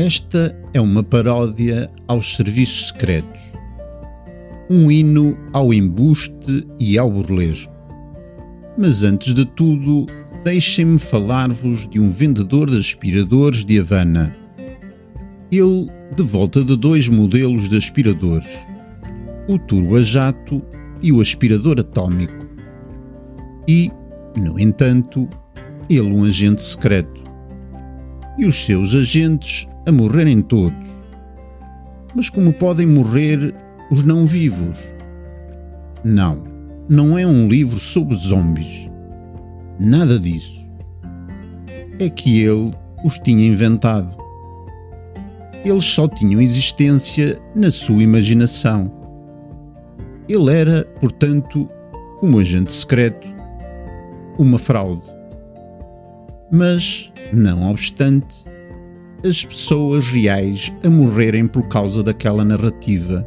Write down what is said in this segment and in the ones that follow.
Esta é uma paródia aos serviços secretos, um hino ao embuste e ao burlesco. Mas antes de tudo, deixem-me falar-vos de um vendedor de aspiradores de Havana. Ele de volta de dois modelos de aspiradores, o turbo a jato e o aspirador atômico. E, no entanto, ele um agente secreto. E os seus agentes a morrerem todos. Mas como podem morrer os não vivos? Não, não é um livro sobre zombies. Nada disso. É que ele os tinha inventado. Eles só tinham existência na sua imaginação. Ele era, portanto, um agente secreto, uma fraude. Mas, não obstante, as pessoas reais a morrerem por causa daquela narrativa,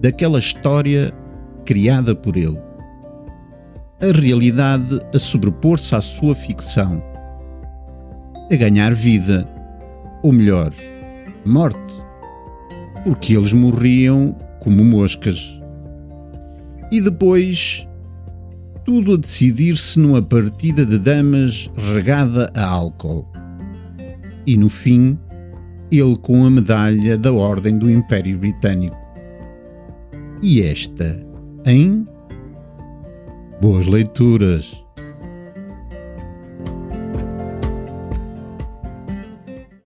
daquela história criada por ele. A realidade a sobrepor-se à sua ficção, a ganhar vida, ou melhor, morte, porque eles morriam como moscas. E depois, tudo a decidir-se numa partida de damas regada a álcool e no fim, ele com a medalha da Ordem do Império Britânico. E esta, hein? Boas leituras!